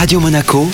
Radio Monaco,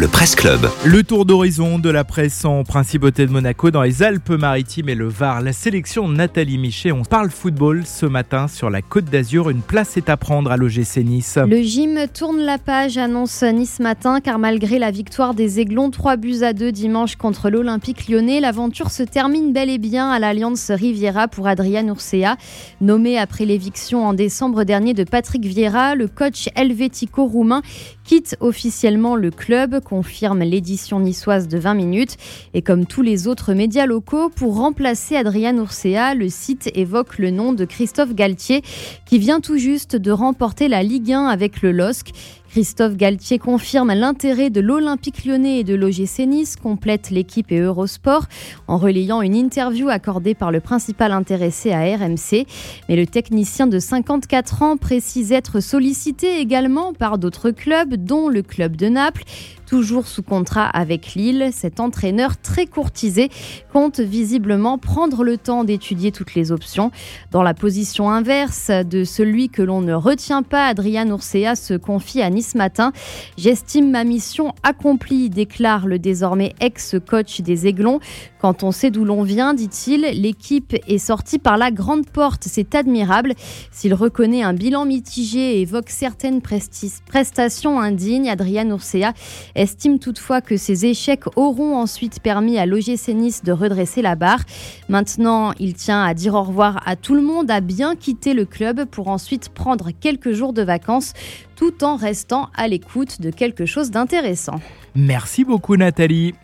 le Presse Club. Le tour d'horizon de la presse en principauté de Monaco dans les Alpes-Maritimes et le Var. La sélection Nathalie Michet, on parle football ce matin sur la Côte d'Azur. Une place est à prendre à l'OGC Nice. Le gym tourne la page, annonce Nice matin, car malgré la victoire des Aiglons, 3 buts à 2 dimanche contre l'Olympique lyonnais, l'aventure se termine bel et bien à l'Alliance Riviera pour Adrian Ursea. Nommé après l'éviction en décembre dernier de Patrick Vieira, le coach helvético-roumain quitte officiellement le club, confirme l'édition niçoise de 20 minutes. Et comme tous les autres médias locaux, pour remplacer Adrian Ursea, le site évoque le nom de Christophe Galtier, qui vient tout juste de remporter la Ligue 1 avec le LOSC. Christophe Galtier confirme l'intérêt de l'Olympique lyonnais et de l'OGC Nice, complète l'équipe et Eurosport, en relayant une interview accordée par le principal intéressé à RMC. Mais le technicien de 54 ans précise être sollicité également par d'autres clubs, dont le club de Naples. Toujours sous contrat avec Lille, cet entraîneur très courtisé compte visiblement prendre le temps d'étudier toutes les options. Dans la position inverse de celui que l'on ne retient pas, Adrien Ursea se confie à Nice Matin. J'estime ma mission accomplie, déclare le désormais ex-coach des Aiglons. Quand on sait d'où l'on vient, dit-il, l'équipe est sortie par la grande porte. C'est admirable. S'il reconnaît un bilan mitigé et évoque certaines prestations indignes, Adrien Ursea estime toutefois que ces échecs auront ensuite permis à l'OGC de redresser la barre. Maintenant, il tient à dire au revoir à tout le monde, à bien quitter le club pour ensuite prendre quelques jours de vacances tout en restant à l'écoute de quelque chose d'intéressant. Merci beaucoup Nathalie.